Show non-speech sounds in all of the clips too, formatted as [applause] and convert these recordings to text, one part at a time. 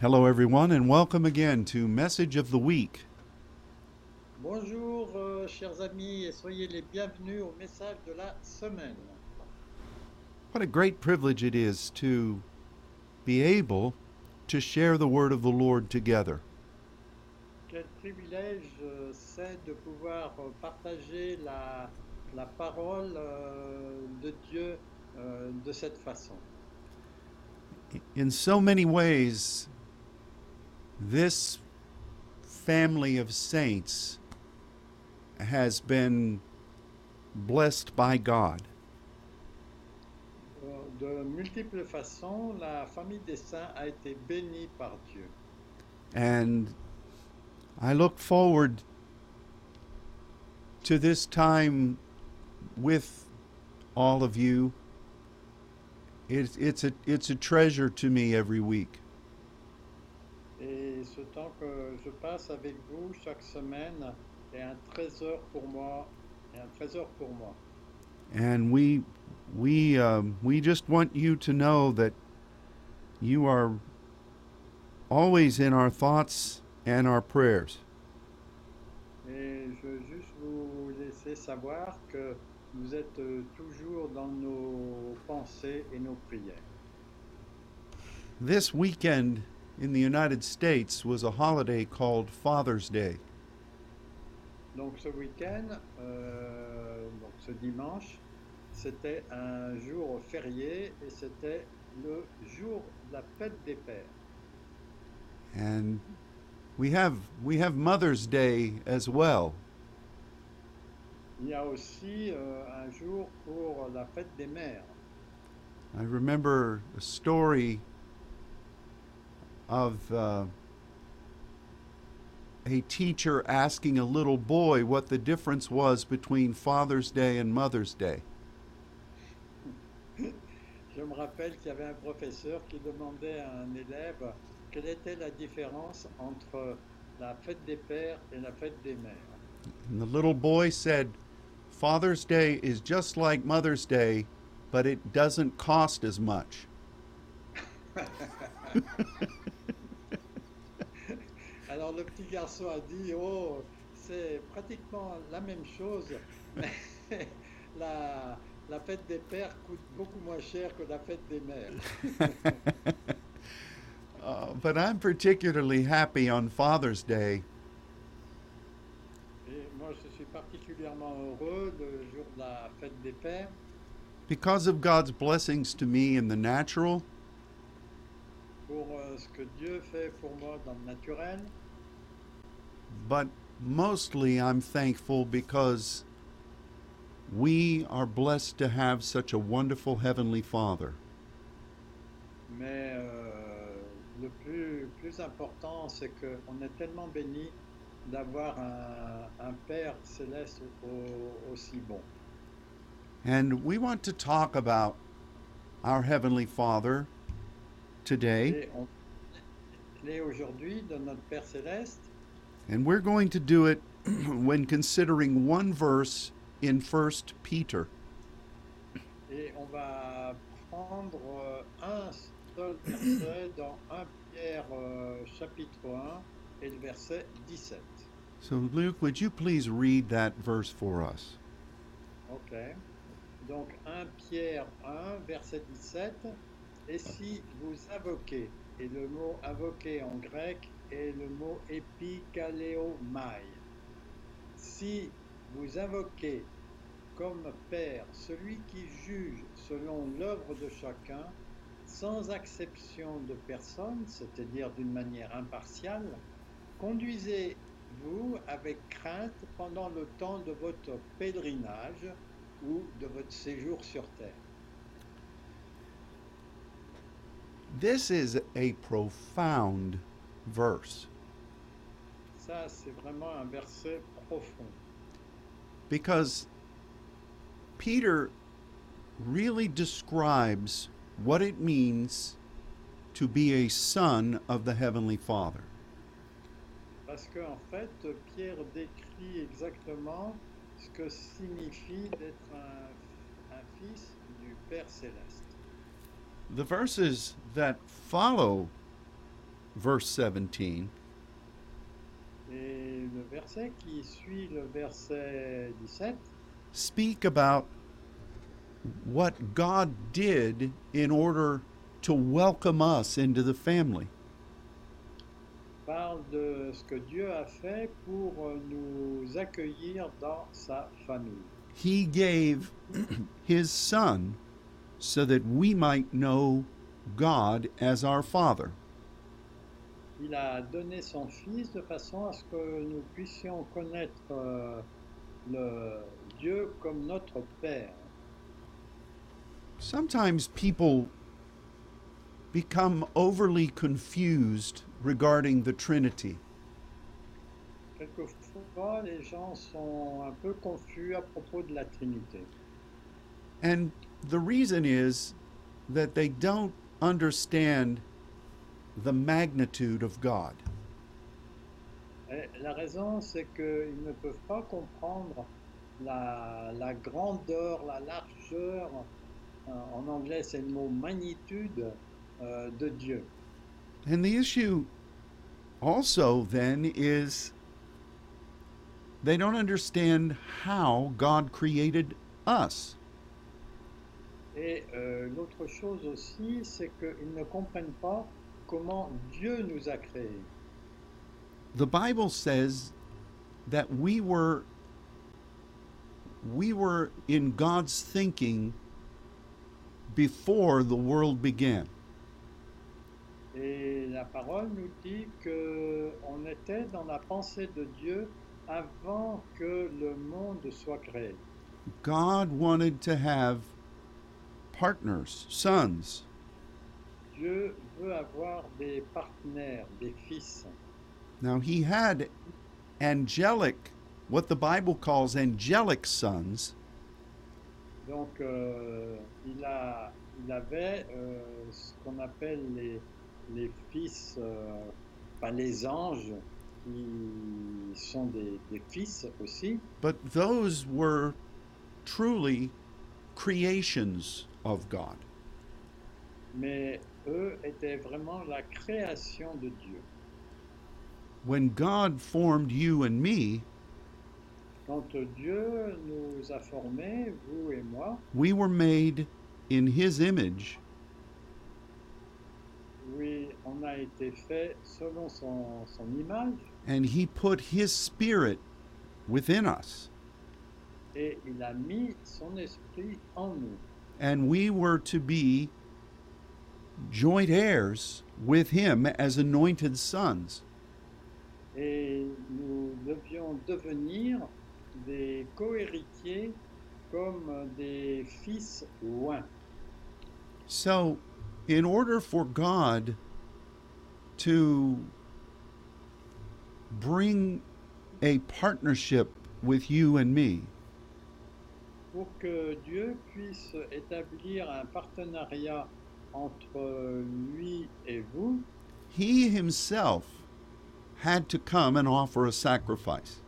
Hello, everyone, and welcome again to Message of the Week. Bonjour, euh, chers amis, et soyez les bienvenus au message de la semaine. What a great privilege it is to be able to share the word of the Lord together. Quel privilège euh, c'est de pouvoir euh, partager la, la parole euh, de Dieu euh, de cette façon. In so many ways, this family of saints has been blessed by God. Euh, De multiples façons, la famille des saints a été bénie par Dieu. And I look forward to this time with all of you. It's, it's, a, it's a treasure to me every week. Et ce temps que je passe avec vous chaque semaine est un trésor pour moi, est un trésor pour moi. And we, we, um, we just want you to know that you are always in our thoughts and our prayers. Et je veux juste vous laisser savoir que vous êtes euh, toujours dans nos pensées et nos prières. This weekend in the United States was a holiday called Father's Day. Donc ce week-end, euh, donc ce dimanche, c'était un jour férié et c'était le jour de la fête des pères. And we have we have Mother's Day as well. Il y a aussi euh, un jour pour la fête des mères. I remember a story of uh, a teacher asking a little boy what the difference was between Father's Day and Mother's Day. [clears throat] Je me rappelle qu'il y avait un professeur qui demandait à un élève quelle était la différence entre la fête des pères et la fête des mères. And the little boy said, Father's Day is just like Mother's Day, but it doesn't cost as much. [laughs] Alors le petit garçon a dit, oh, c'est pratiquement la même chose, [laughs] mais la, la fête des pères coûte beaucoup moins cher que la fête des mères. Uh, [laughs] but I'm particularly happy on Father's Day Et moi, je suis particulièrement heureux le jour de la fête des pères because of God's blessings to me in the natural pour euh, ce que Dieu fait pour moi dans le naturel. But mostly I'm thankful because we are blessed to have such a wonderful Heavenly Father. Mais euh, le plus, plus important, c'est qu'on est tellement béni d'avoir un, un Père céleste au- aussi bon. And we want to talk about our Heavenly Father today, Et on aujourd'hui de notre Père céleste and we're going to do it [clears throat] when considering one verse in 1 Peter. et on va prendre euh, un seul verset dans 1 Pierre euh, chapitre 1 et le verset 17. So, Luke, would you please read that verse for us? Ok. Donc 1 Pierre 1, verset 17. Et si vous invoquez, et le mot invoquer en grec le mot. Si vous invoquez comme Père celui qui juge selon l'œuvre de chacun, sans exception de personne, c'est-à-dire d'une manière impartiale, conduisez-vous avec crainte pendant le temps de votre pèlerinage ou de votre séjour sur terre. This is a profound verse Ça, c'est vraiment un verset profond. because Peter really describes what it means to be a son of the Heavenly Father. Parce qu'en fait, Pierre décrit exactement ce que signifie d'être un, un fils du Père céleste. The verses that follow verse 17, Et le verset qui suit le verset 17 speak about what God did in order to welcome us into the family. parle de ce que Dieu a fait pour nous accueillir dans sa famille. He gave his son so that we might know God as our Father. Il a donné son Fils de façon à ce que nous puissions connaître euh, le Dieu comme notre Père. Sometimes people become overly confused regarding the Trinity. Quelquefois, les gens sont un peu confus à propos de la Trinité. And the reason is that they don't understand the magnitude of God. Euh, la raison, c'est qu'ils ne peuvent pas comprendre la, la grandeur, la largeur, euh, en anglais c'est le mot magnitude euh, de Dieu. And the issue also then is they don't understand how God created us. Et euh, l'autre chose aussi, c'est qu'ils ne comprennent pas comment Dieu nous a créés. The Bible says that we were we were in God's thinking before the world began. Et la parole nous dit que on était dans la pensée de Dieu avant que le monde soit créé. God wanted to have partners, sons, Dieu veut avoir des partenaires, des fils. Now, he had angelic, what the Bible calls angelic sons, Donc, euh, il, a, il avait euh, ce qu'on appelle les, les fils, euh, pas les anges, qui sont des, des fils aussi, but those were truly creations of God. mais eux étaient vraiment la création de Dieu. When God formed you and me, Quand Dieu nous a formés, vous et moi, we were made in his image, oui, on a été fait selon son, son image and he put his spirit within us. et il a mis son esprit en nous. And we were to be joint heirs with him as anointed sons. Et nous devions devenir des cohéritiers comme des fils loin. So, in order for God to bring a partnership with you and me, Pour que Dieu puisse établir un partenariat entre lui et vous, he himself had to come and offer a sacrifice.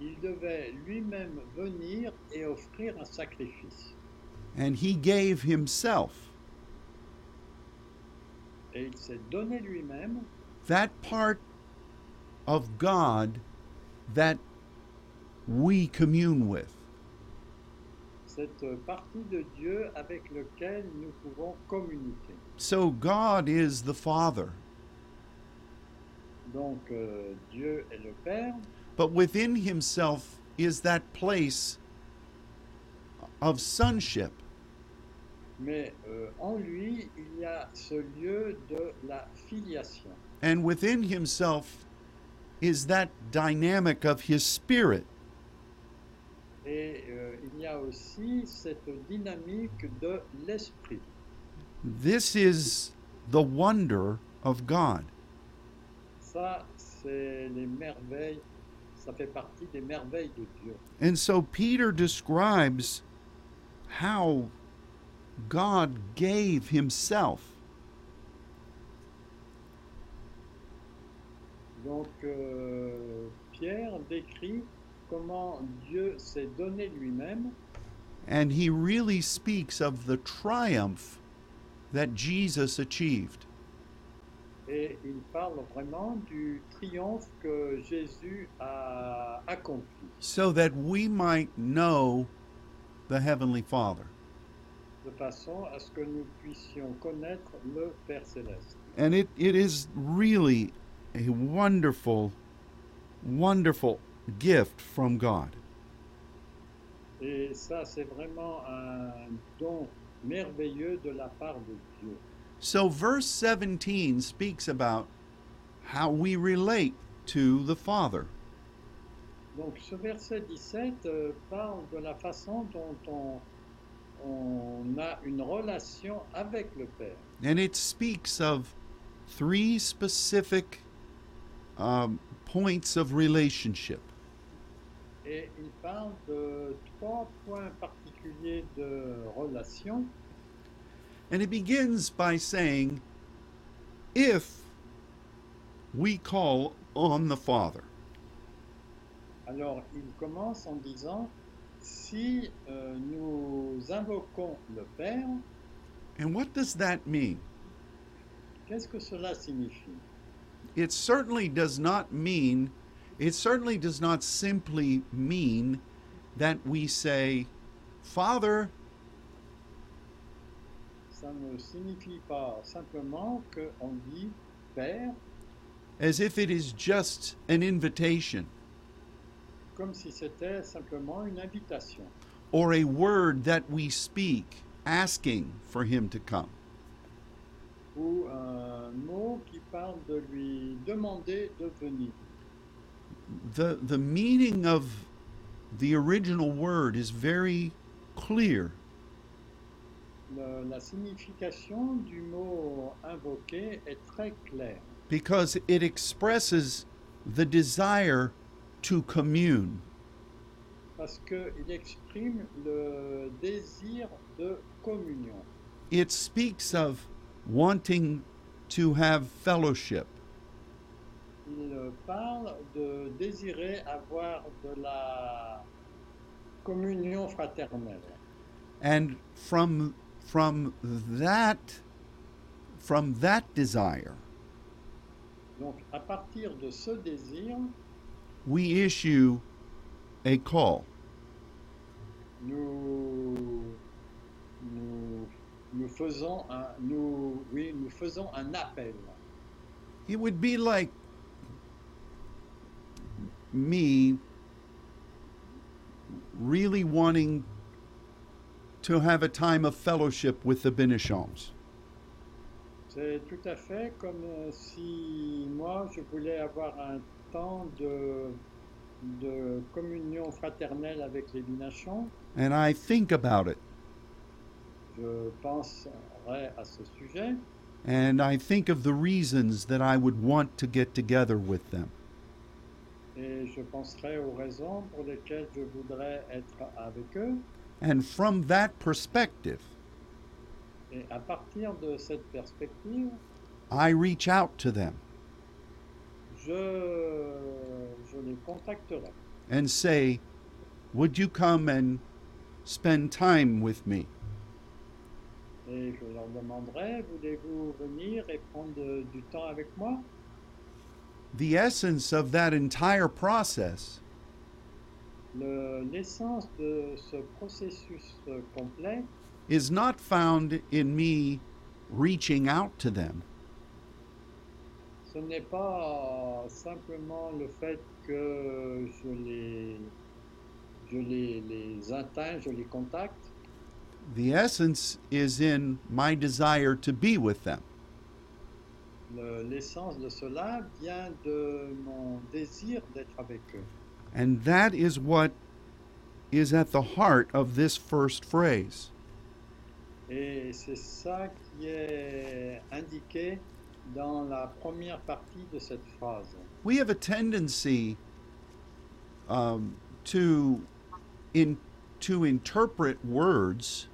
il devait lui-même venir et offrir un sacrifice. And he gave himself. Et il s'est donné lui-même That part of God that we commune with. Cette partie de Dieu avec lequel nous pouvons communiquer. So, God is the Father. Donc euh, Dieu est le Père, But within himself is that place of sonship. mais euh, en lui, il y a ce lieu de la filiation. And within himself is that dynamic of his spirit. Et euh, il y a aussi cette dynamique de l'esprit. This is the wonder of God. Ça, c'est les merveilles, ça fait partie des merveilles de Dieu. And so Peter describes how God gave himself. Donc euh, Pierre décrit comment Dieu s'est donné lui-même And he really speaks of the triumph that Jesus achieved. Et il parle vraiment du triomphe que Jésus a accompli, so that we might know the Heavenly Father. de façon à ce que nous puissions connaître le Père céleste. And it, it is really a wonderful, wonderful gift from God. Et ça, c'est vraiment un don merveilleux de la part de Dieu. So, verse 17 speaks about how we relate to the Father. Donc ce verset 17 euh, parle de la façon dont on, on a une relation avec le Père. And it speaks of three specific um, points of relationship. Et il parle de trois points particuliers de relation. And it begins by saying, if we call on the Father. Alors il commence en disant, si euh, nous invoquons le Père, And what does that mean? qu'est-ce que cela signifie It certainly does not mean, it certainly does not simply mean that we say, Father, Ça ne signifie pas simplement qu'on dit Père as if it is just an invitation comme si c'était simplement une invitation or a word that we speak asking for Him to come. ou un mot qui parle de lui demander de venir. The, the meaning of the original word is very clear. Le- la signification du mot invoqué est très claire because it expresses the desire to commune. parce qu'il exprime le désir de communion. It speaks of wanting to have fellowship. Il parle de désirer avoir de la communion fraternelle. And from from that from that desire, Donc à partir de ce désir, we issue a call. nous, nous, nous faisons un, nous, oui, nous faisons un appel. It would be like me really wanting to have a time of fellowship with the Benichons. C'est tout à fait comme euh, si moi je voulais avoir un temps de, de communion fraternelle avec les Binachons. And I think about it, Je penserai à ce sujet and I think of the reasons that I would want to get together with them. Et je penserai aux raisons pour lesquelles je voudrais être avec eux. And from that perspective, Et à partir de cette perspective, I reach out to them je, je les contacterai. and say, Would you come and spend time with me? Et je leur demanderai, voulez-vous venir et prendre du temps avec moi? The essence of that entire process L'essence de ce processus euh, complet is not found in me reaching out to them, ce n'est pas euh, simplement le fait que je les, je les, les atteins, je les contacte. the essence is in my desire to be with them. Le- L'essence de cela vient de mon désir d'être avec eux. And that is what is at the heart of this first phrase. Et c'est ça qui est indiqué dans la première partie de cette phrase. We have a tendency um, to in to interpret words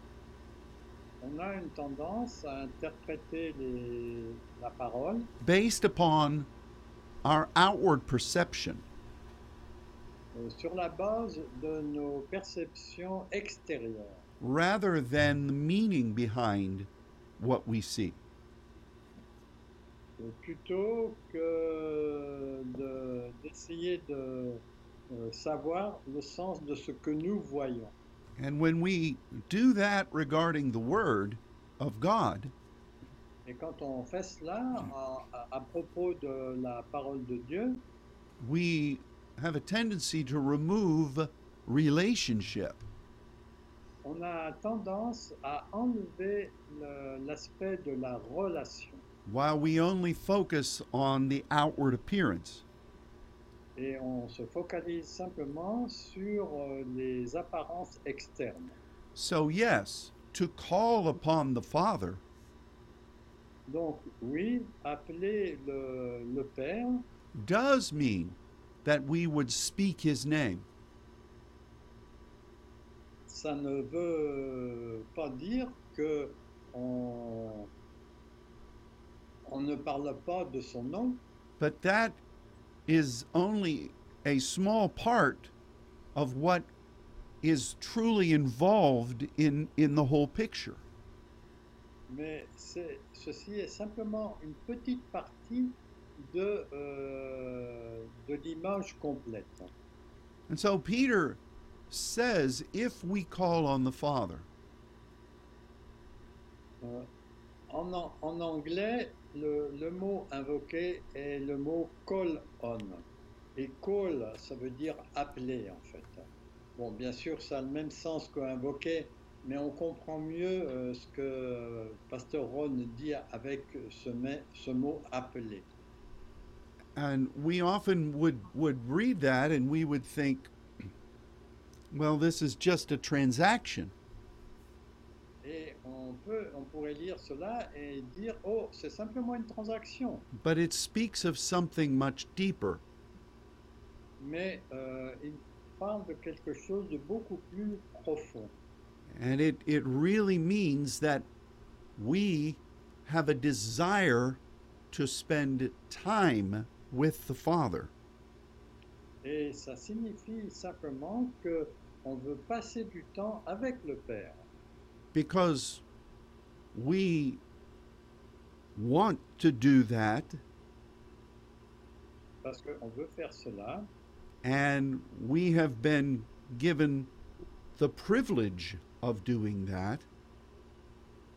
On a une tendance à interpréter les- la parole based upon our outward perception. euh, sur la base de nos perceptions extérieures, rather than the meaning behind what we see. euh, plutôt que de- d'essayer de, euh, savoir le sens de ce que nous voyons. And when we do that regarding the Word of God, Et quand on fait cela à, à- propos de la parole de Dieu, we have a tendency to remove relationship. on a tendance à enlever l'aspect de la relation. while we only focus on the outward appearance. Et on se focalise simplement sur euh, les apparences externes. So, yes, to call upon the Father Donc oui, appeler le, le Père, does mean that we would speak his name. ça ne veut pas dire que on, on ne parle pas de son nom, But that is only a small part of what is truly involved in, in the whole picture. mais c'est- ceci est simplement une petite partie de, euh, de l'image complète. And so Peter says, if we call on the Father, Euh, en, en anglais, le, le mot invoqué est le mot call on. Et call, ça veut dire appeler en fait. Bon, bien sûr, ça a le même sens que invoquer, mais on comprend mieux euh, ce que Pasteur Ron dit avec ce, mot appeler. and we often would, would read that and we would think, well, this is just a transaction. Et peut, on pourrait lire cela et dire, oh, c'est simplement une transaction. But it speaks of something much deeper. Mais euh, il parle de quelque chose de beaucoup plus profond. And it, it really means that we have a desire to spend time with the Father. Et ça signifie simplement que on veut passer du temps avec le Père. Because we want to do that Parce qu'on veut faire cela and we have been given the privilege of doing that.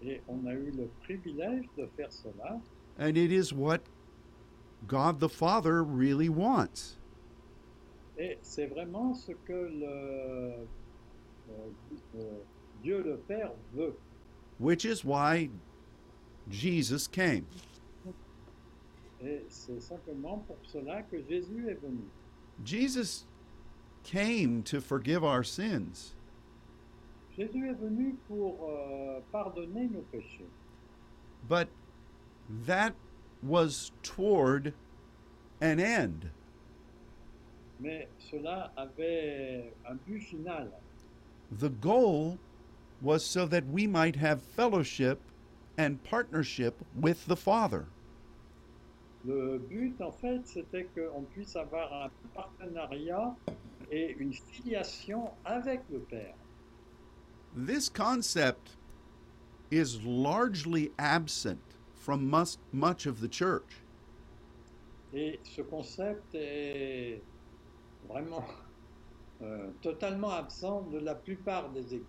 et on a eu le privilège de faire cela. And it is what God the Father really wants. Et c'est vraiment ce que le, euh, euh, Dieu le Père veut. Which is why Jesus came. Et c'est simplement pour cela que Jésus est venu. Jesus came to forgive our sins, Jésus est venu pour euh, pardonner nos péchés. but that was toward an end. Mais cela avait un but final. The goal was so that we might have fellowship and partnership with the Father. Le but, en fait, c'était qu'on puisse avoir un partenariat et une filiation avec le Père. This concept is largely absent from mus- much of the church. Et ce concept est vraiment euh, totalement absent de la plupart des églises.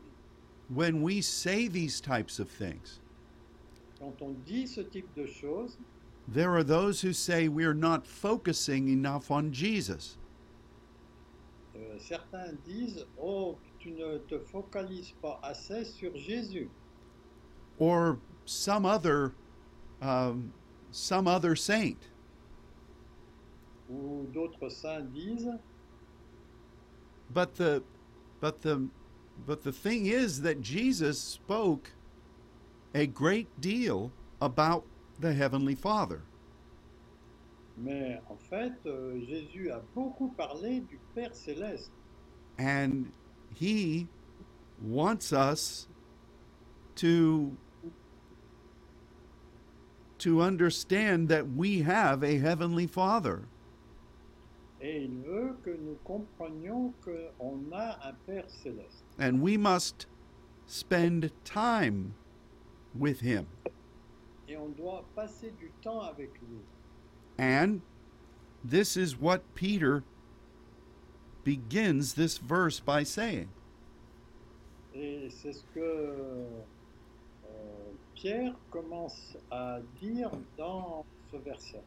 When we say these types of things, Quand on dit ce type de choses, There are those who say we're not focusing enough on Jesus. euh, certains disent Oh, tu ne te focalises pas assez sur Jésus. or some other um, some other saint. Ou d'autres saints disent But the but the but the thing is that Jesus spoke a great deal about the heavenly Father. Mais en fait, euh, Jésus a beaucoup parlé du Père céleste. And he wants us to to understand that we have a heavenly Father. Et il veut que nous comprenions qu'on a un Père céleste. And we must spend time with him. et on doit passer du temps avec lui. And this is what Peter begins this verse by saying. Ce que euh, Pierre commence à dire dans ce verset.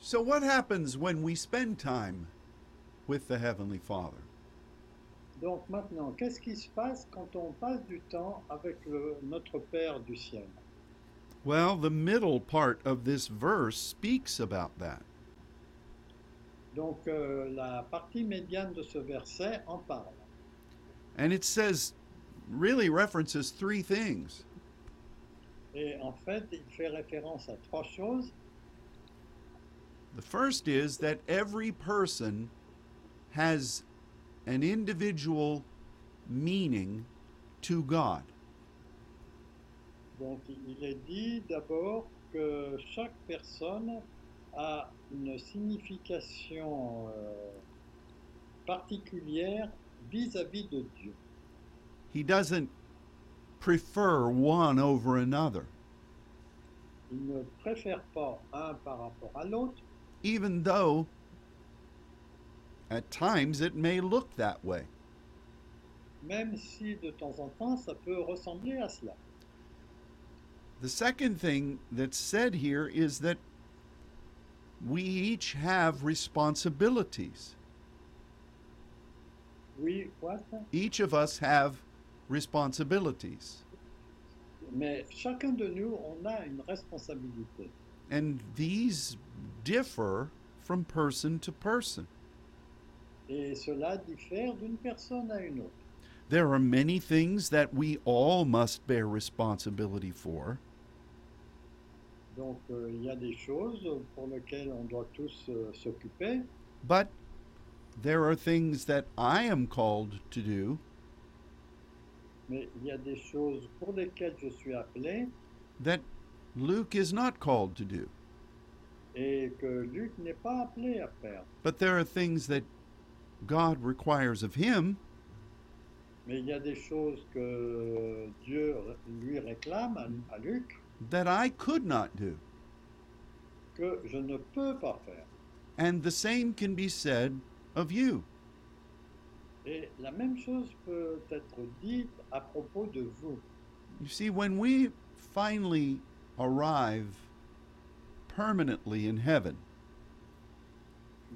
So, what happens when we spend time with the Heavenly Father? Donc maintenant, qu'est-ce qui se passe quand on passe du temps avec le- notre Père du ciel? Well, the middle part of this verse speaks about that. Donc euh, la partie médiane de ce verset en parle. And it says, really references three things. Et en fait, il fait référence à trois choses. The first is that every person has an individual meaning to God. Donc il est dit d'abord que chaque personne a une signification euh, particulière vis-à-vis de Dieu. He doesn't prefer one over another, Il ne préfère pas un par rapport à l'autre, even though at times it may look that way. même si de temps en temps ça peut ressembler à cela. The second thing that's said here is that we each have responsibilities. Oui, what? Each of us have responsibilities. Mais chacun de nous, on a une responsabilité. And these differ from person to person. Et cela diffère d'une personne à une autre. There are many things that we all must bear responsibility for, Donc euh, il y a des choses pour lesquelles on doit tous euh, s'occuper, but there are things that I am called to do mais il y a des choses pour lesquelles je suis appelé that Luke is not called to do. et que Luc n'est pas appelé à faire. But there are things that God requires of him Mais il y a des choses que Dieu lui réclame à, à Luc that I could not do. que je ne peux pas faire. And the same can be said of you. Et la même chose peut être dite à propos de vous. You see, when we finally arrive permanently in heaven,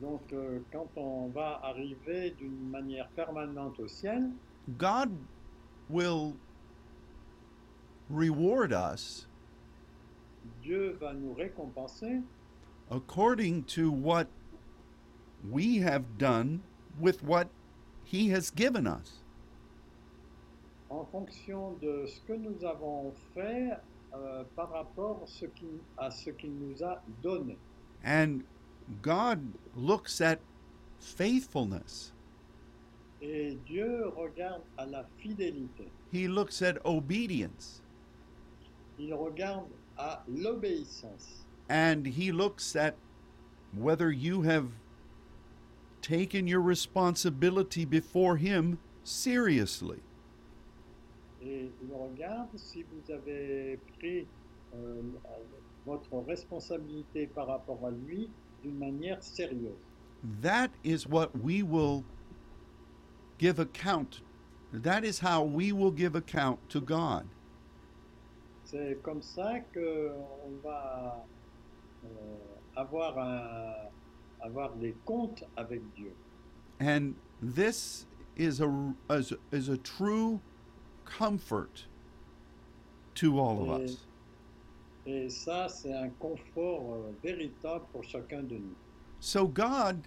Donc euh, quand on va arriver d'une manière permanente au ciel, God will reward us Dieu va nous récompenser according to what we have done with what He has given us. en fonction de ce que nous avons fait euh, par rapport ce qui- à ce qu'il nous a donné. And God looks at faithfulness, Et Dieu regarde à la fidélité. He looks at obedience, Il regarde à l'obéissance. and He looks at whether you have taken your responsibility before Him seriously. Et il regarde si vous avez pris euh, votre responsabilité par rapport à lui d'une manière sérieuse. That is what we will give account. That is how we will give account to God. C'est comme ça qu'on va euh, avoir, un- avoir des comptes avec Dieu. And this is a, is, is a true comfort to all of us. Et ça, c'est un confort euh, véritable pour chacun de nous. So God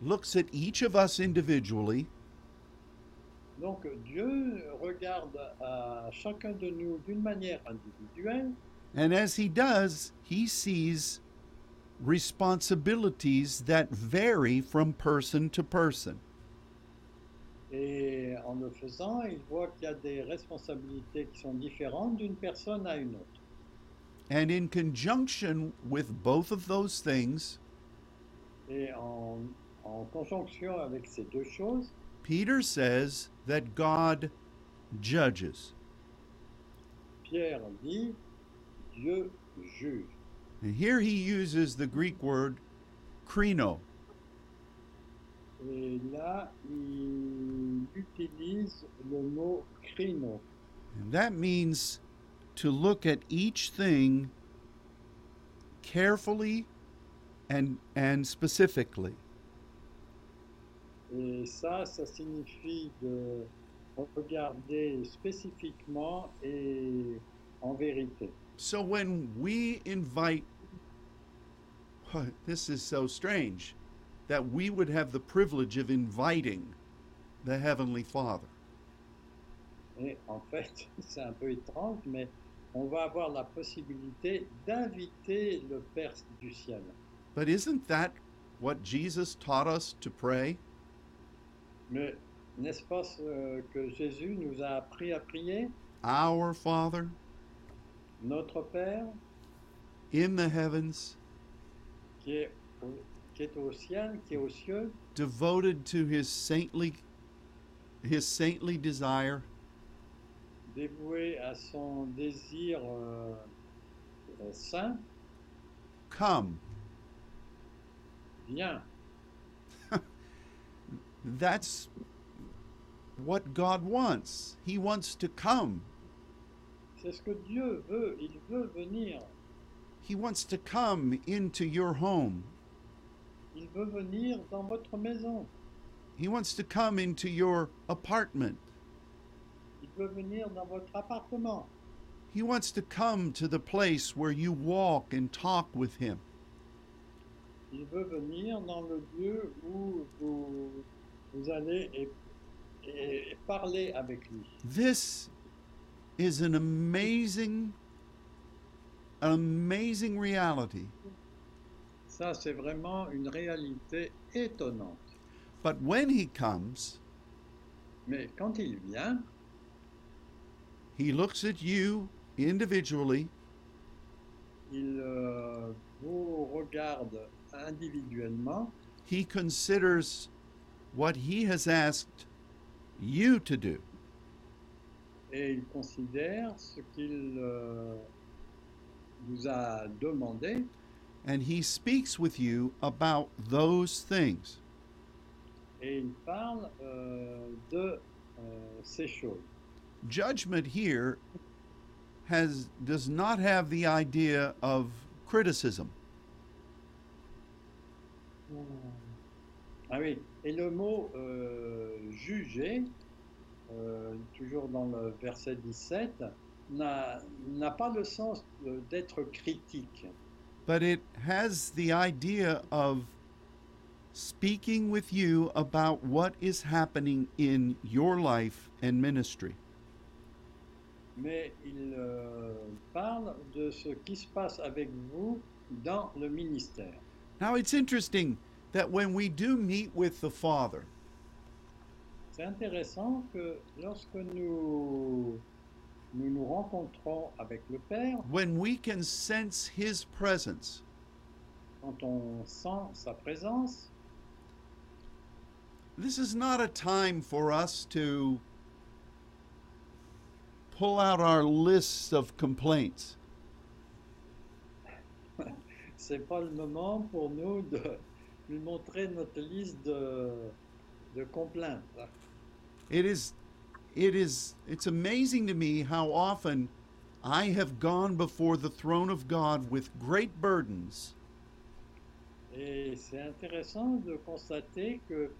looks at each of us individually Donc Dieu regarde à chacun de nous d'une manière individuelle And as he does, he sees responsibilities that vary from person to person. et en le faisant, il voit qu'il y a des responsabilités qui sont différentes d'une personne à une autre. And in conjunction with both of those things, Et en, en conjonction avec ces deux choses, Peter says that God judges. Pierre dit, Dieu juge. And here he uses the Greek word krino. Et là, il utilise le mot crino. And that means to look at each thing carefully and, and specifically. Et ça, ça signifie de regarder spécifiquement et en vérité. So when we invite, this is so strange, that we would have the privilege of inviting the Heavenly Father. Et en fait, [laughs] c'est un peu étrange, mais on va avoir la possibilité d'inviter le Père du ciel. But isn't that what Jesus taught us to pray? Mais n'est-ce pas ce que Jésus nous a appris à prier? Our Father Notre Père in the heavens, qui est, au- qui est au ciel, qui est aux cieux, devoted to his saintly his saintly desire dévoué à son désir euh, euh, saint, come viens. [laughs] that's what god wants he wants to come C'est ce que Dieu veut. Il veut venir. he wants to come into your home Il veut venir dans votre maison. he wants to come into your apartment veut venir dans votre appartement. he wants to come to the place where you walk and talk with him Il veut venir dans le lieu où vous, vous allez et, et- et parler avec lui. This is an amazing, an amazing reality. Ça, c'est vraiment une réalité étonnante. But when he comes, Mais quand il vient, he looks at you individually il euh, vous regarde individuellement he considers what he has asked you to do. et il considère ce qu'il euh, vous a demandé And he speaks with you about those things. et il parle euh, de euh, ces choses. Judgment here has does not have the idea of criticism. Ah oui, et le mot euh, juger, euh, toujours dans le verset 17, n'a n'a pas le sens d'être critique, but it has the idea of speaking with you about what is happening in your life and ministry. Mais il euh, parle de ce qui se passe avec vous dans le ministère. Now, it's interesting that when we do meet with the Father, C'est intéressant que lorsque nous, nous nous rencontrons avec le Père, when we can sense His presence, quand on sent sa présence, this is not a time for us to pull out our lists of complaints. [laughs] c'est pas le moment pour nous de lui montrer notre liste de, de complaintes. It is, it is, it's amazing to me how often I have gone before the throne of God with great burdens, Et c'est intéressant de constater que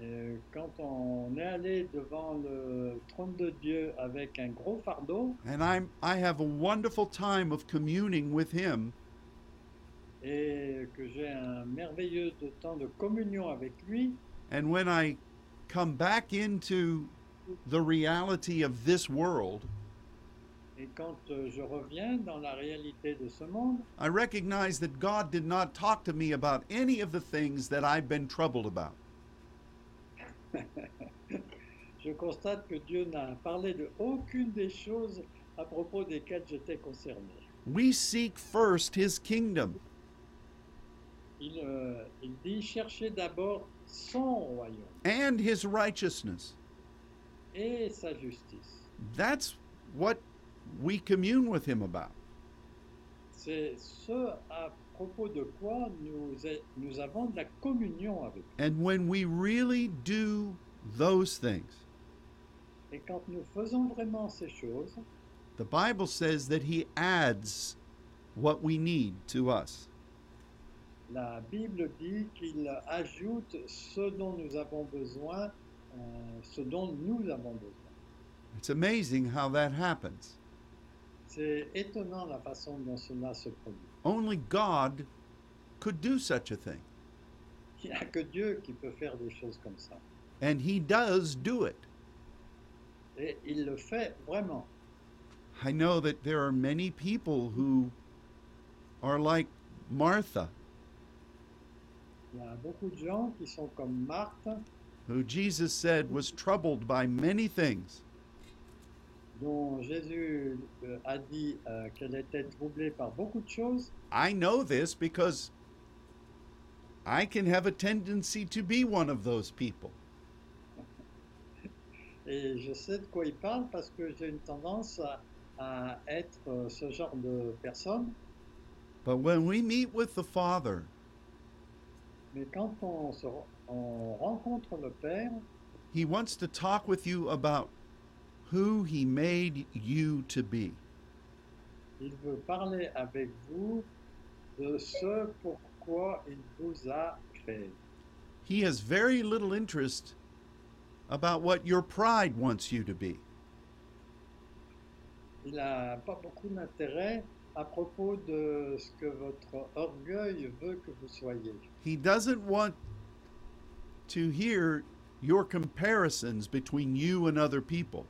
Euh, quand on est allé devant le trône de Dieu avec un gros fardeau, and I'm, I have a wonderful time of communing with Him, et que j'ai un merveilleux temps de communion avec lui, and when I come back into the reality of this world, et quand euh, je reviens dans la réalité de ce monde, I recognize that God did not talk to me about any of the things that I've been troubled about. [laughs] je constate que Dieu n'a parlé de aucune des choses à propos desquelles j'étais concerné. We seek first His kingdom. Il, euh, il dit cherchez d'abord son royaume and his righteousness. et sa justice. That's what we commune with him about. C'est ce à propos de quoi nous, avons de la communion avec. And when we really do those things, Et quand nous faisons vraiment ces choses, the Bible says that He adds what we need to us. la Bible dit qu'il ajoute ce dont nous avons besoin, euh, ce dont nous avons besoin. It's amazing how that happens. C'est étonnant la façon dont cela se produit. Only God could do such a thing. [laughs] Il n'y a que Dieu qui peut faire des choses comme ça. And He does do it. Et il le fait vraiment. I know that there are many people who are like Martha, Il y a beaucoup de gens qui sont comme Marthe, who Jesus said was troubled by many things. Dont Jésus euh, a dit euh, qu'elle était troublée par beaucoup de choses. I know this because I can have a tendency to be one of those people. [laughs] Et je sais de quoi il parle parce que j'ai une tendance à, à être euh, ce genre de personne. But when we meet with the Father, Mais quand on, se, on rencontre le Père, He wants to talk with you about who He made you to be. il veut parler avec vous de ce pourquoi il vous a créé. He has very little interest about what your pride wants you to be. Il n'a pas beaucoup d'intérêt à propos de ce que votre orgueil veut que vous soyez. He doesn't want to hear your comparisons between you and other people.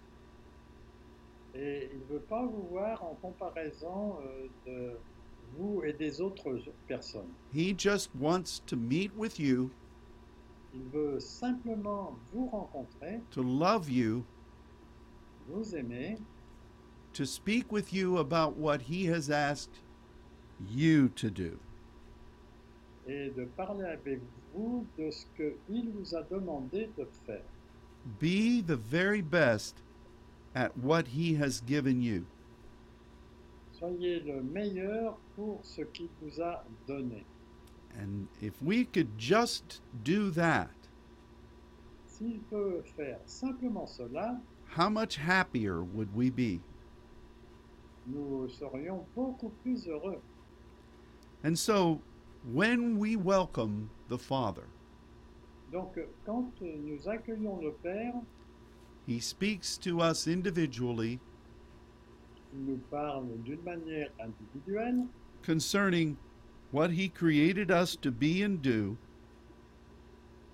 Et il ne veut pas vous voir en comparaison euh, de vous et des autres personnes. He just wants to meet with you, Il veut simplement vous rencontrer, to love you, vous aimer to speak with you about what He has asked you to do. et de parler avec vous de ce qu'il vous a demandé de faire. Be the very best at what He has given you. Soyez le meilleur pour ce qu'il vous a donné. And if we could just do that, S'il peut faire simplement cela, how much happier would we be? nous serions beaucoup plus heureux. And so, when we welcome the Father, Donc, quand nous accueillons le Père, He speaks to us individually il nous parle d'une manière individuelle concerning what He created us to be and do,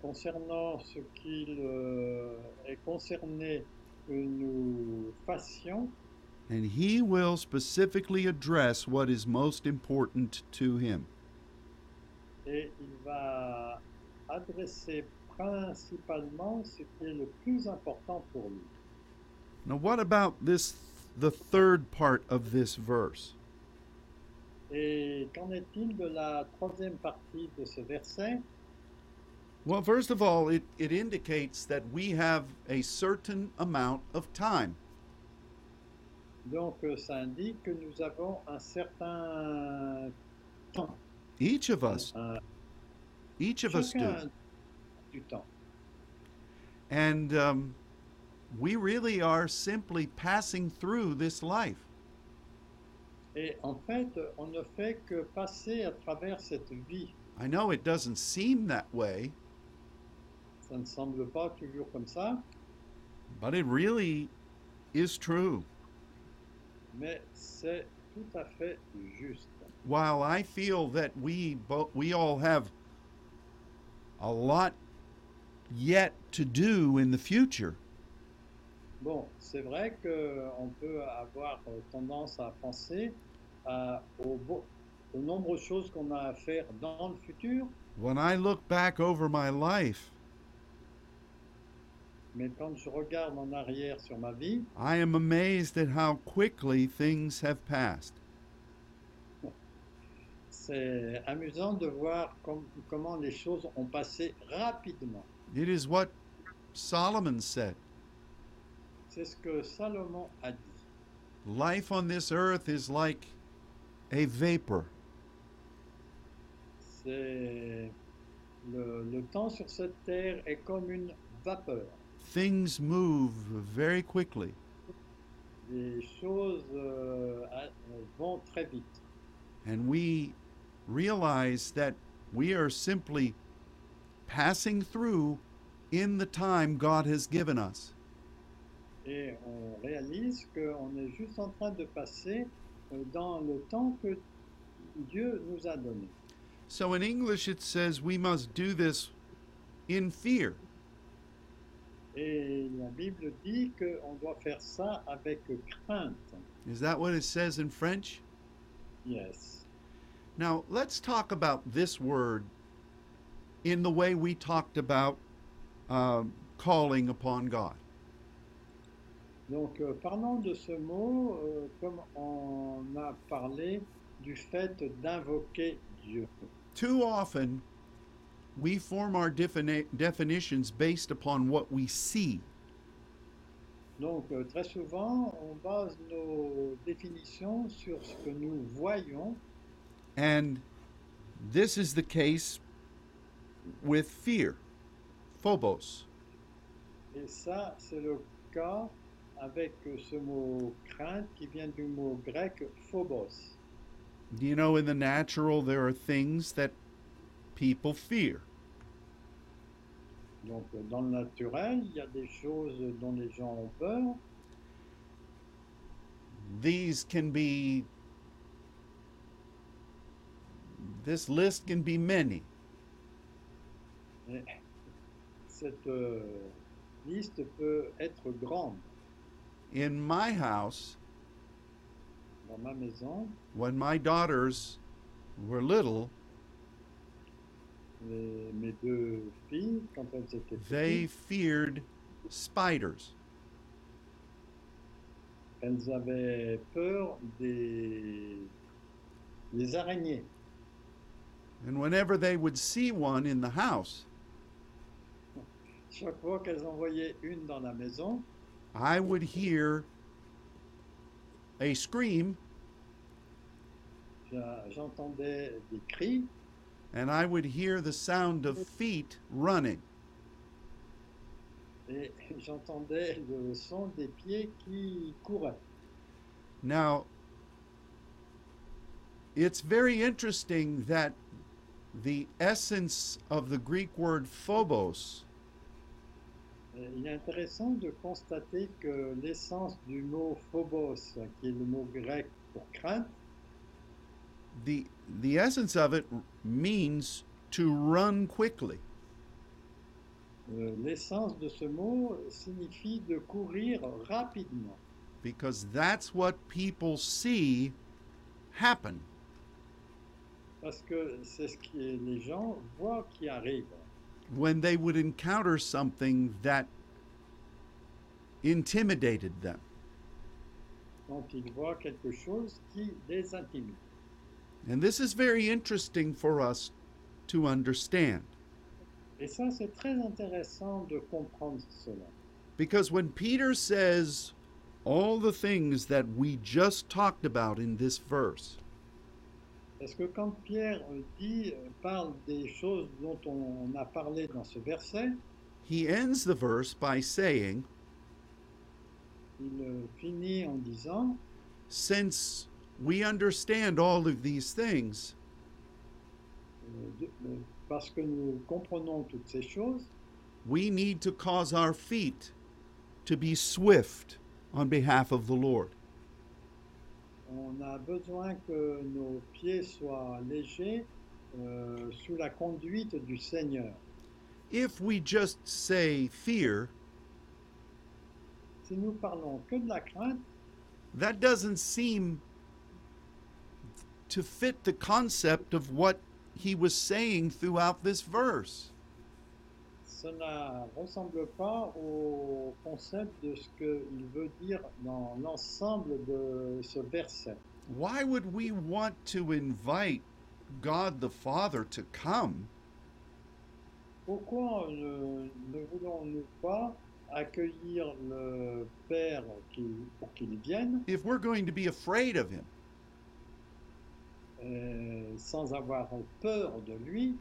concernant ce qu'il euh, est concerné que nous fassions and He will specifically address what is most important to Him. et il va adresser principalement est le plus important pour lui. Now, what about this, the third part of this verse? Et qu'en est-il de la troisième partie de ce verset? Well, first of all, it, it indicates that we have a certain amount of time. Donc euh, ça indique que nous avons un certain temps. Each of us, Un- each of us do. Du temps. And um, we really are simply passing through this life. Et en fait, on ne fait que passer à travers cette vie. I know it doesn't seem that way, Ça ne semble pas toujours comme ça, but it really is true. mais c'est tout à fait juste. While I feel that we bo- we all have a lot yet to do in the future, Bon, c'est vrai qu'on peut avoir euh, tendance à penser à- aux nombreuses choses qu'on a à faire dans le futur, when I look back over my life, mais quand je regarde en arrière sur ma vie, I am amazed at how quickly things have passed. [laughs] c'est amusant de voir com- comment les choses ont passé rapidement. It is what Solomon said. C'est ce que Salomon a dit. Life on this earth is like a vapor. C'est le, le temps sur cette terre est comme une vapeur. Things move very quickly. Les choses euh, a- vont très vite. And we realize that we are simply passing through in the time God has given us. Et on réalise qu'on est juste en train de passer euh, dans le temps que Dieu nous a donné. So in English, it says we must do this in fear. Et la Bible dit qu'on doit faire ça avec crainte. Is that what it says in French? Yes. Now, let's talk about this word in the way we talked about um, calling upon God. Donc euh, parlons de ce mot euh, comme on a parlé du fait d'invoquer Dieu. Too often, we form our defini- definitions based upon what we see. Donc euh, très souvent, on base nos définitions sur ce que nous voyons And this is the case with fear, phobos. et ça c'est le cas avec ce mot crainte qui vient du mot grec phobos. You know, in the natural, there are things that people fear. Donc dans le naturel, il y a des choses dont les gens ont peur. These can be, this list can be many. Et cette euh, liste peut être grande. In my house, Dans ma maison, when my daughters were little, les- mes deux filles, quand elles étaient they petites, feared spiders. elles avaient peur des, des araignées. And whenever they would see one in the house, Chaque fois qu'elles en voyaient une dans la maison, I would hear a scream j'entendais des cris and I would hear the sound of feet running. et [laughs] j'entendais le son des pieds qui couraient. Now, it's very interesting that the essence of the Greek word phobos il est intéressant de constater que l'essence du mot phobos, qui est le mot grec pour crainte, the the essence of it means to run quickly. euh, l'essence de ce mot signifie de courir rapidement. because that's what people see happen. Parce que c'est ce que les gens voient qui arrive. When they would encounter something that intimidated them. Quand ils voient quelque chose qui les intimide. And this is very interesting for us to understand Et ça, c'est très intéressant de comprendre cela. because when Peter says all the things that we just talked about in this verse, Parce que quand Pierre dit, euh, parle des choses dont on a parlé dans ce verset, he ends the verse by saying, il euh, finit en disant, Since we understand all of these things, euh, euh parce que nous comprenons toutes ces choses, we need to cause our feet to be swift on behalf of the Lord. On a besoin que nos pieds soient légers euh, sous la conduite du Seigneur. If we just say fear, Si nous parlons que de la crainte, that doesn't seem to fit the concept of what he was saying throughout this verse. cela ressemble pas au concept de ce qu'il veut dire dans l'ensemble de ce verset. Why would we want to invite God the Father to come? Pourquoi ne, ne voulons-nous pas accueillir le Père qui- pour qu'il vienne? If we're going to be afraid of him? euh, sans avoir peur de lui,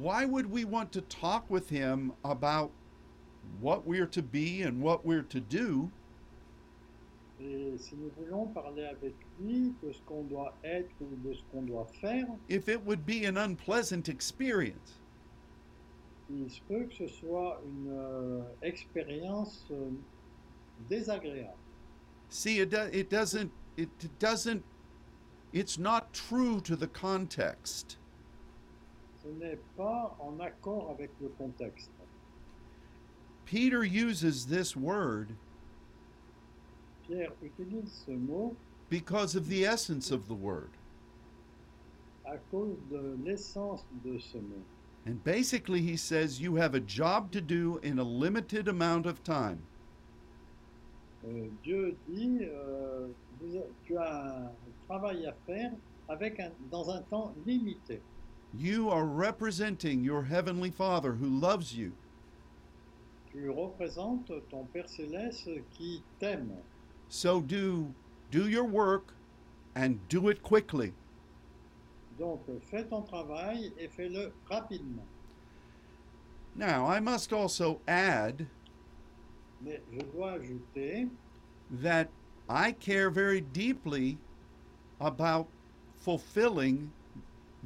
why would we want to talk with him about what we're to be and what we're to do et si nous voulons parler avec lui de ce qu'on doit être ou de ce qu'on doit faire, if it would be an unpleasant experience? il se peut que ce soit une euh, expérience euh, désagréable. See, it, do, it doesn't, it doesn't, it's not true to the context. Ce n'est pas en accord avec le contexte. Peter uses this word Pierre utilise ce mot because of the essence of the word. à cause de l'essence de ce mot. And basically, he says you have a job to do in a limited amount of time. Euh, Dieu dit, euh, vous tu as un travail à faire avec un, dans un temps limité. You are representing your Heavenly Father who loves you. Tu représentes ton Père céleste qui t'aime. So do do your work and do it quickly. Donc fais ton travail et fais-le rapidement. Now, I must also add Mais je dois ajouter that I care very deeply about fulfilling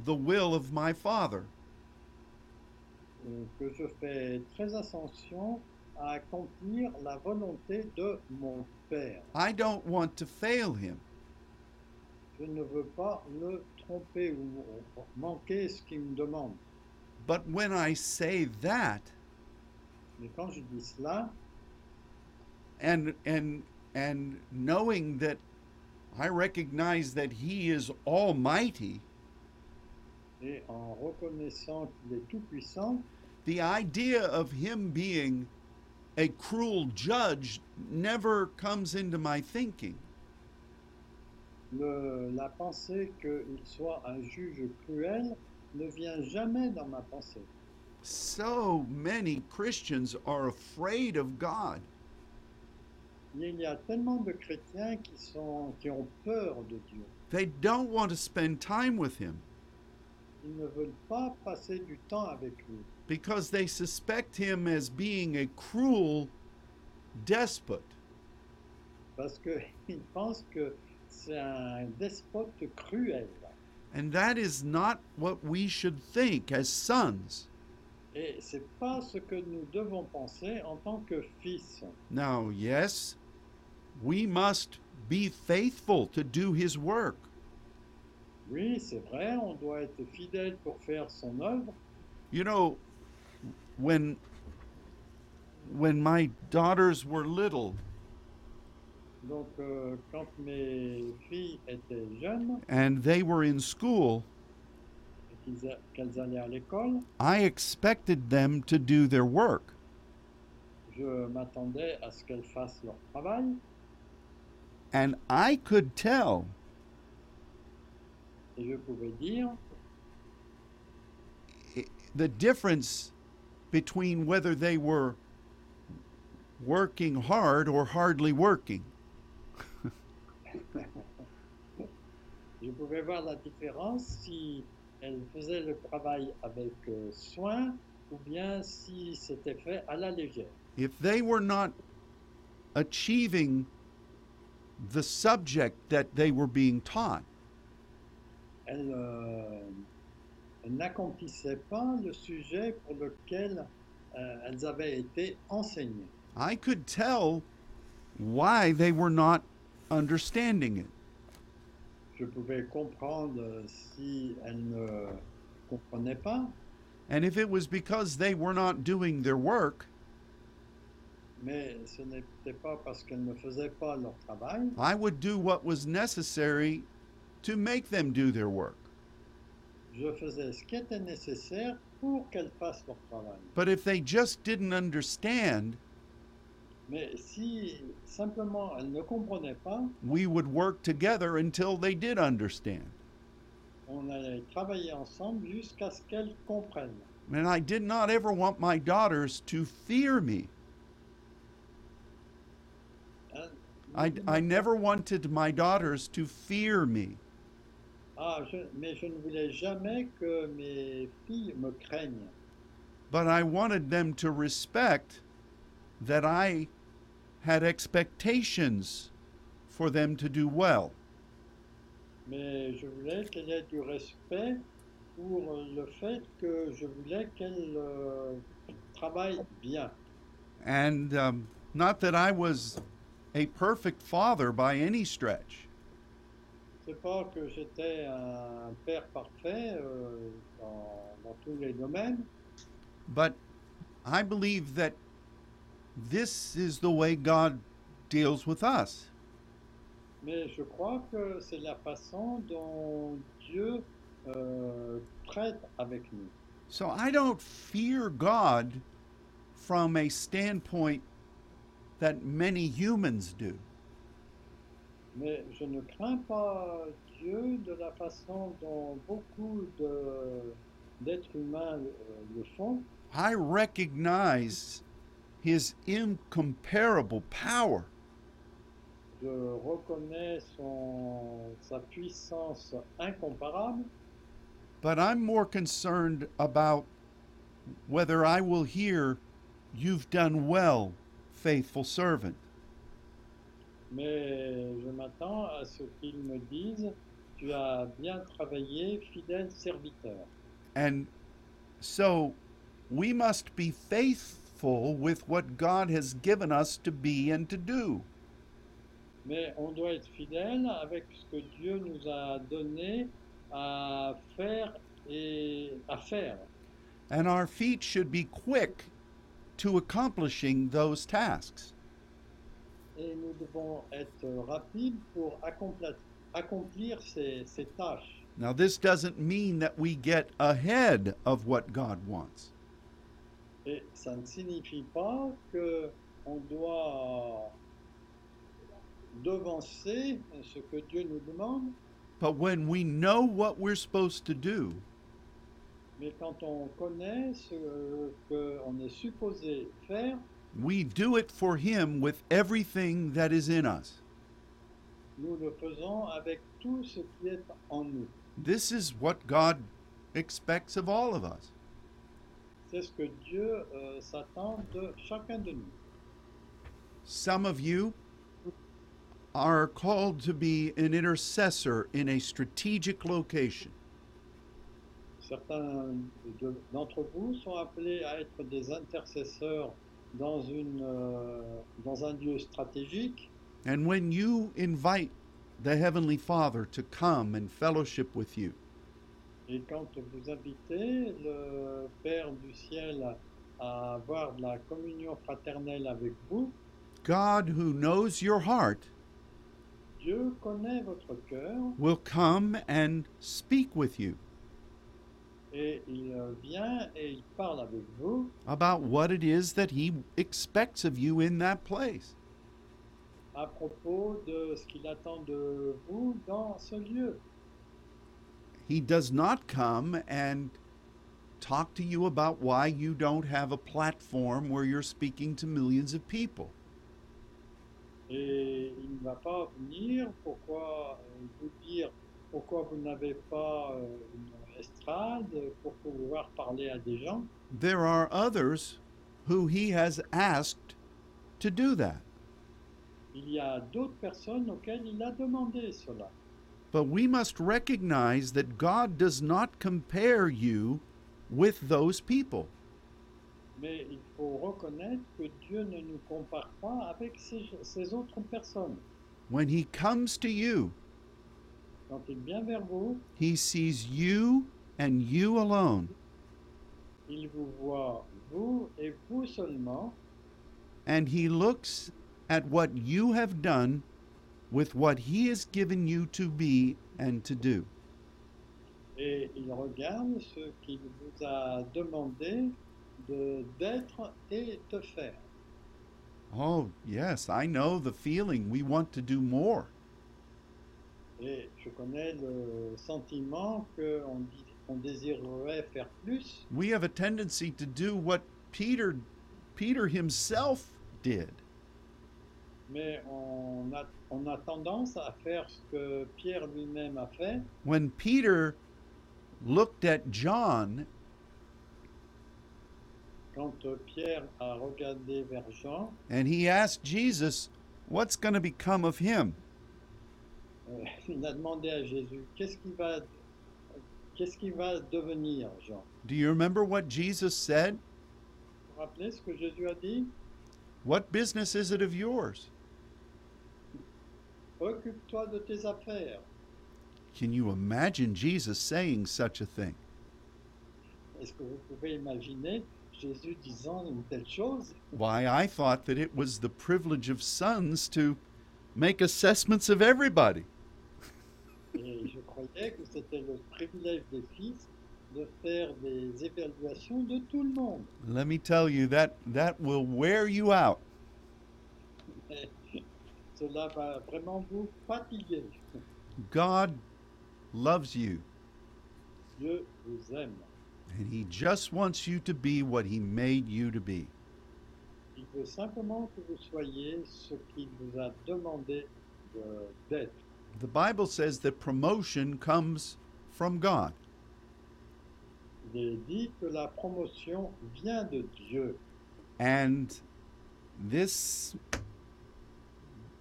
the will of my Father. Que je fais très attention à accomplir la volonté de mon Père. I don't want to fail him. Je ne veux pas le tromper ou manquer ce qu'il me demande. But when I say that, Mais quand je dis cela, and and and knowing that I recognize that he is almighty, et en reconnaissant qu'il est tout-puissant, the idea of him being a cruel judge never comes into my thinking. le- la pensée qu'il soit un juge cruel ne vient jamais dans ma pensée. So many Christians are afraid of God. Il y a tellement de chrétiens qui, sont, qui ont peur de Dieu. They don't want to spend time with him Ils ne veulent pas passer du temps avec lui because they suspect him as being a cruel despot. parce qu'ils [laughs] pensent que c'est un despote cruel. And that is not what we should think as sons. Et c'est pas ce que nous devons penser en tant que fils. Now, yes, we must be faithful to do his work, Oui, c'est vrai, on doit être fidèle pour faire son œuvre. You know, when when my daughters were little Donc, euh, quand mes filles étaient jeunes and they were in school, qu'elles allaient à l'école, I expected them to do their work. je m'attendais à ce qu'elles fassent leur travail. And I could tell je pouvais dire the difference between whether they were working hard or hardly working. [laughs] Je pouvais voir la différence si elle faisait le travail avec euh, soin ou bien si c'était fait à la légère. If they were not achieving the subject that they were being taught, Elle, euh, elle n'accomplissait pas le sujet pour lequel euh, elles avaient été enseignées. I could tell why they were not understanding it. Je pouvais comprendre si elles ne comprenaient pas, And if it was because they were not doing their work, mais ce n'était pas parce qu'elles ne faisaient pas leur travail. I would do what was necessary to make them do their work. Je faisais ce qui était nécessaire pour qu'elles fassent leur travail. But if they just didn't understand, Mais si simplement elles ne comprenaient pas, we would work together until they did understand. on allait travailler ensemble jusqu'à ce qu'elles comprennent. And I did not ever want my daughters to fear me. Euh, I, I never wanted my daughters to fear me. Ah, je- mais je ne voulais jamais que mes filles me craignent. but I wanted them to respect that I had expectations for them to do well. Mais je voulais qu'elle ait du respect pour le fait que je voulais qu'elle euh, travaille bien. And um, not that I was a perfect father by any stretch, C'est pas que j'étais un père parfait euh, dans, dans tous les domaines, but I believe that this is the way God deals with us. mais je crois que c'est la façon dont Dieu euh, traite avec nous. So I don't fear God from a standpoint that many humans do. Mais je ne crains pas Dieu de la façon dont beaucoup d'êtres humains euh, le font. I recognize his incomparable power, Je reconnais son, sa puissance incomparable, but I'm more concerned about whether I will hear, You've done well, faithful servant. Mais je m'attends à ce qu'ils me disent Tu as bien travaillé, fidèle serviteur. And so we must be faithful with what God has given us to be and to do. Mais on doit être fidèle avec ce que Dieu nous a donné à faire et à faire. And our feet should be quick to accomplishing those tasks. Et nous devons être rapides pour accomplir, accomplir ces, ces tâches. Now, this doesn't mean that we get ahead of what God wants. Et ça ne signifie pas que on doit devancer ce que Dieu nous demande, But when we know what we're supposed to do, mais quand on connaît ce qu'on est supposé faire, we do it for Him with everything that is in us. nous le faisons avec tout ce qui est en nous. This is what God expects of all of us. C'est ce que Dieu euh, s'attend de chacun de nous. Some of you are called to be an intercessor in a strategic location. Certains de- d'entre vous sont appelés à être des intercesseurs dans, une, euh, dans un lieu stratégique. And when you invite the Heavenly Father to come and fellowship with you, Et quand vous invitez le Père du ciel à avoir de la communion fraternelle avec vous, God, who knows your heart, Dieu connaît votre cœur. will come and speak with you et il vient et il parle avec vous about what it is that He expects of you in that place. à propos de ce qu'il attend de vous dans ce lieu. He does not come and talk to you about why you don't have a platform where you're speaking to millions of people. Et il ne va pas venir pourquoi euh, vous dire pourquoi vous n'avez pas euh, une estrade pour pouvoir parler à des gens. There are others who He has asked to do that. Il y a d'autres personnes auxquelles il a demandé cela. But we must recognize that God does not compare you with those people. Mais il faut reconnaître que Dieu ne nous compare pas avec ces, ces autres personnes. When He comes to you, Quand il vient vers vous, He sees you and you alone. il vous voit, vous et vous seulement, and he looks at what you have done with what he has given you to be and to do. et il regarde ce qu'il vous a demandé de- d'être et de faire. Oh, yes, I know the feeling. We want to do more. Et je connais le sentiment qu'on on désirerait faire plus. We have a tendency to do what Peter Peter himself did. Mais on a, on a tendance à faire ce que Pierre lui-même a fait. when Peter looked at John Quand Pierre a regardé vers Jean, and he asked Jesus, What's going to become of him? Il a demandé à Jésus, qu'est-ce qui va, qu'est-ce qui va devenir, Jean? Do you remember what Jesus said? Vous vous rappelez ce que Jésus a dit? What business is it of yours? Occupe-toi de tes affaires. Can you imagine Jesus saying such a thing? Est-ce que vous pouvez imaginer Jésus disant une telle chose? Why, I thought that it was the privilege of sons to make assessments of everybody. Et je croyais que c'était le privilège des fils de faire des évaluations de tout le monde. Let me tell you that that will wear you out. [laughs] Cela va vraiment vous fatiguer. God loves you, Dieu vous aime. and He just wants you to be what He made you to be. Il veut simplement que vous soyez ce qu'il vous a demandé de- d'être. The Bible says that promotion comes from God. Il dit que la promotion vient de Dieu. And this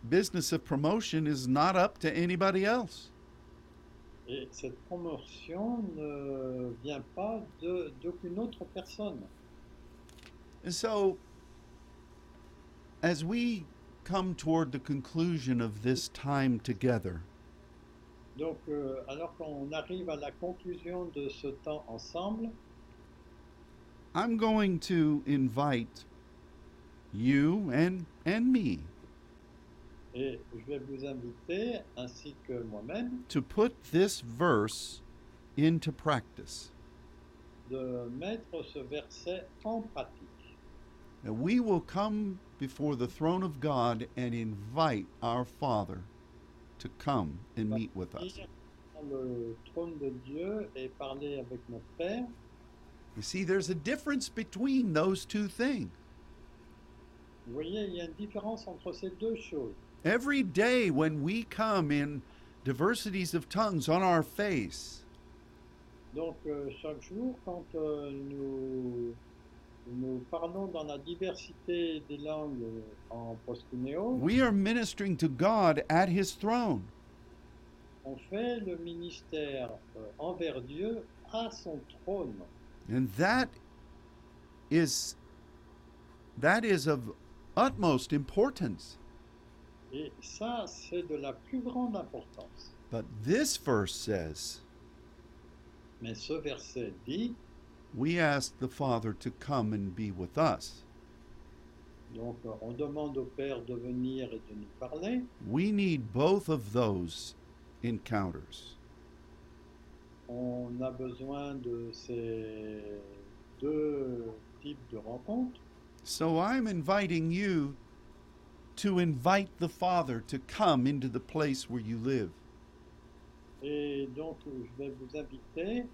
business of promotion is not up to anybody else. Et cette promotion ne vient pas d'aucune autre personne. And so, as we come toward the conclusion of this time together, Donc, euh, alors qu'on arrive à la conclusion de ce temps ensemble, I'm going to invite you and, and me et je vais vous inviter, ainsi que moi-même, to put this verse into practice. de mettre ce verset en pratique. That we will come before the throne of God and invite our Father to come and meet with us. Ir dans le trône de Dieu et parler avec notre Père. You see, there's a difference between those two things. Vous voyez, il y a une différence entre ces deux choses. Every day when we come in diversities of tongues on our face, Donc, euh, chaque jour, quand euh, nous, nous parlons dans la diversité des langues en proskunéo, we are ministering to God at His throne. on fait le ministère euh, envers Dieu à son trône. And that is that is of utmost importance. Et ça, c'est de la plus grande importance. But this verse says, Mais ce verset dit, we ask the Father to come and be with us. donc on demande au Père de venir et de nous parler. We need both of those encounters. On a besoin de ces deux types de rencontres. So I'm inviting you to invite the Father to come into the place where you live. Et donc, je vais vous inviter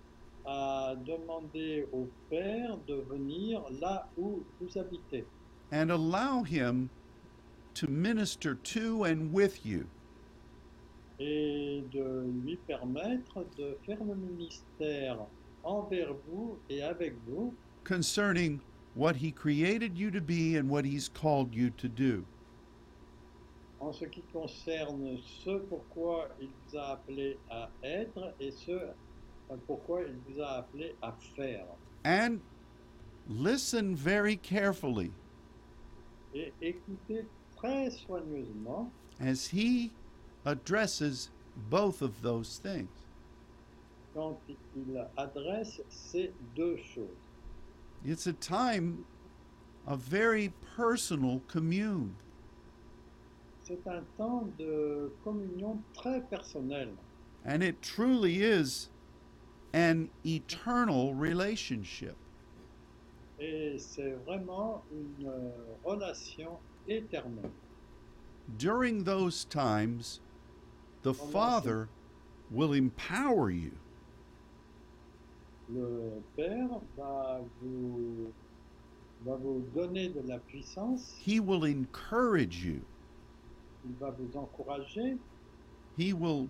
à demander au Père de venir là où vous habitez and allow Him to minister to and with you. et de lui permettre de faire le ministère envers vous et avec vous concerning what He created you to be and what He's called you to do. en ce qui concerne ce pourquoi il vous a appelé à être et ce pourquoi il vous a appelé à faire. And listen very carefully Et écoutez très soigneusement as He addresses both of those things. quand il adresse ces deux choses. It's a time of very personal commune. C'est un temps de communion très personnel And it truly is an eternal relationship. et c'est vraiment une euh, relation éternelle. During those times, the Comment Father will empower you. Le Père va vous, va vous donner de la puissance, He will encourage you. il va vous encourager, He will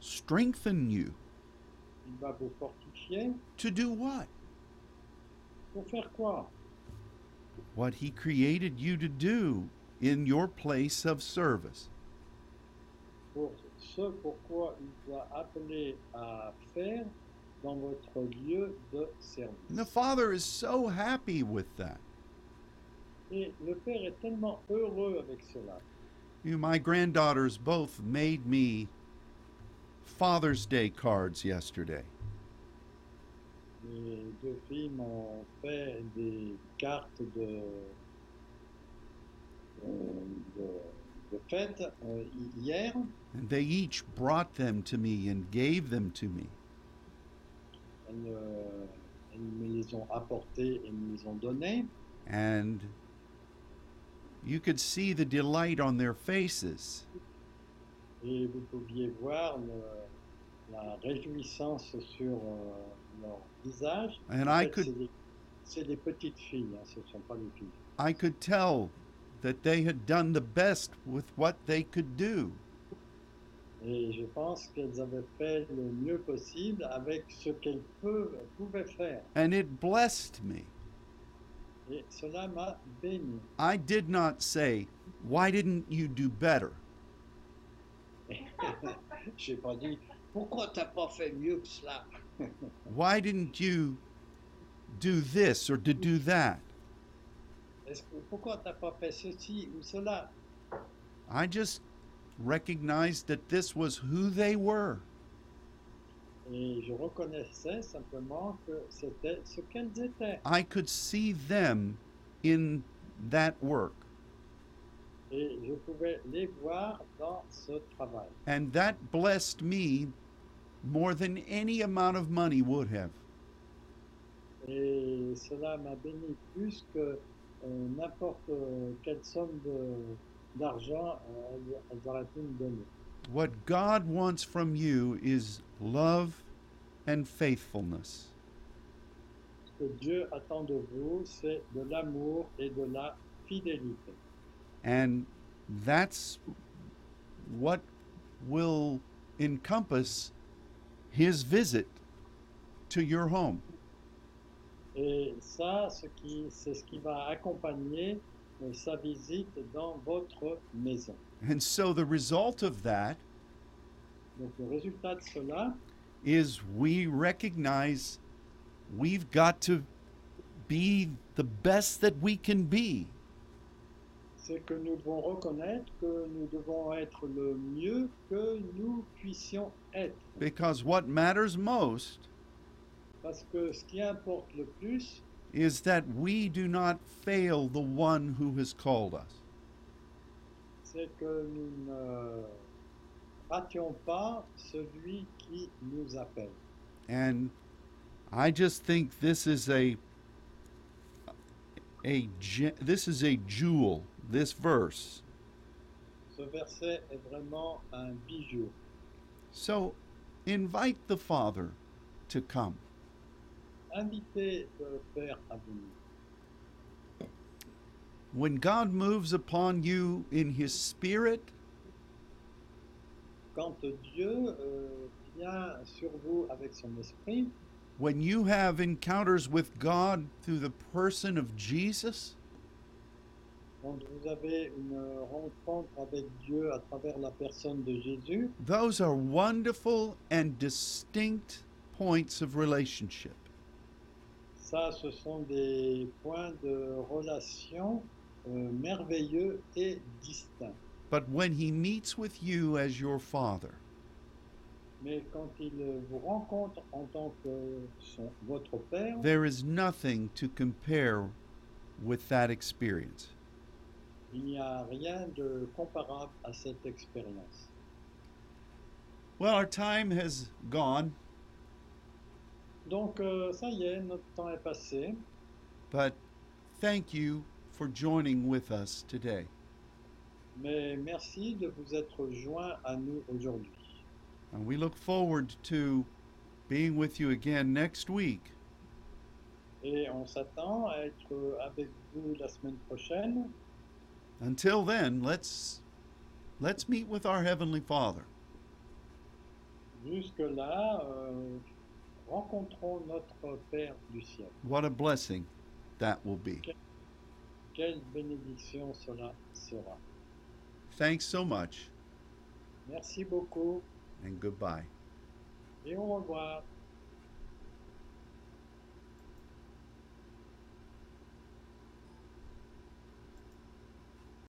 strengthen you il va vous fortifier. to do what? Pour faire quoi What He created you to do in your place of service. Pour ce pourquoi il appeler à faire dans votre lieu de service. And the Father is so happy with that. Et le Père est tellement heureux avec cela. You my granddaughters both made me Father's Day cards yesterday. Les deux filles m'ont fait des cartes de, euh, de, de fête euh, hier And they each brought them to me and gave them to me. elles, euh, elles me les ont apportées et me les ont données. And you could see the delight on their faces. Et vous pouviez voir le- la réjouissance sur euh, leur visage. And En I could c'est des- petites filles, hein, ce sont pas des filles. I could tell that they had done the best with what they could do. Et je pense qu'elles avaient fait le mieux possible avec ce qu'elles pouvaient faire. And it blessed me. Et cela m'a béni. I did not say, Why didn't you do better? Pas dit pourquoi pas fait mieux que cela. Why didn't you do this or to do that? Pourquoi pas fait ceci ou cela I just recognized that this was who they were. Et je reconnaissais simplement que c'était ce qu'elles étaient. I could see them in that work. Et je pouvais les voir dans ce travail. And that blessed me more than any amount of money would have. Et cela m'a béni plus que euh, n'importe quelle somme d'argent euh, elles auraient pu me donner. What God wants from you is love and faithfulness. Ce que Dieu attend de vous, c'est de l'amour et de la fidélité. And that's what will encompass his visit to your home. Et ça, ce qui- c'est ce qui va accompagner euh, sa visite dans votre maison. And so the result of that Donc le résultat de cela, is we recognize we've got to be the best that we can be. C'est que nous devons reconnaître que nous devons être le mieux que nous puissions être. Because what matters most Parce que ce qui importe le plus, is that we do not fail the one who has called us. c'est que nous ne rations pas celui qui nous appelle. And I just think this is a a this is a jewel this verse. Ce verset est vraiment un bijou. So invite the Father to come. Invitez le Père à venir. When God moves upon you in his spirit, Quand Dieu euh, vient sur vous avec son esprit, when you have encounters with God through the person of Jesus, quand vous avez une rencontre avec Dieu à travers la personne de Jésus, those are wonderful and distinct points of relationship. ça, ce sont des points de relation euh, merveilleux et distincts. But when he meets with you as your father, Mais quand il vous rencontre en tant que son- votre Père, there is nothing to compare with that experience. Il n'y a rien de comparable à cette expérience. Well, our time has gone, Donc, euh, ça y est, notre temps est passé. but thank you for joining with us today. Mais merci de vous être joint à nous aujourd'hui. And we look forward to being with you again next week. Et on s'attend à être avec vous la semaine prochaine. Until then, let's Let's meet with our Heavenly Father. Jusque-là, euh, rencontrons notre Père du ciel. What a blessing that will be. Quelle bénédiction cela sera. Thanks so much, Merci beaucoup and goodbye. et au revoir.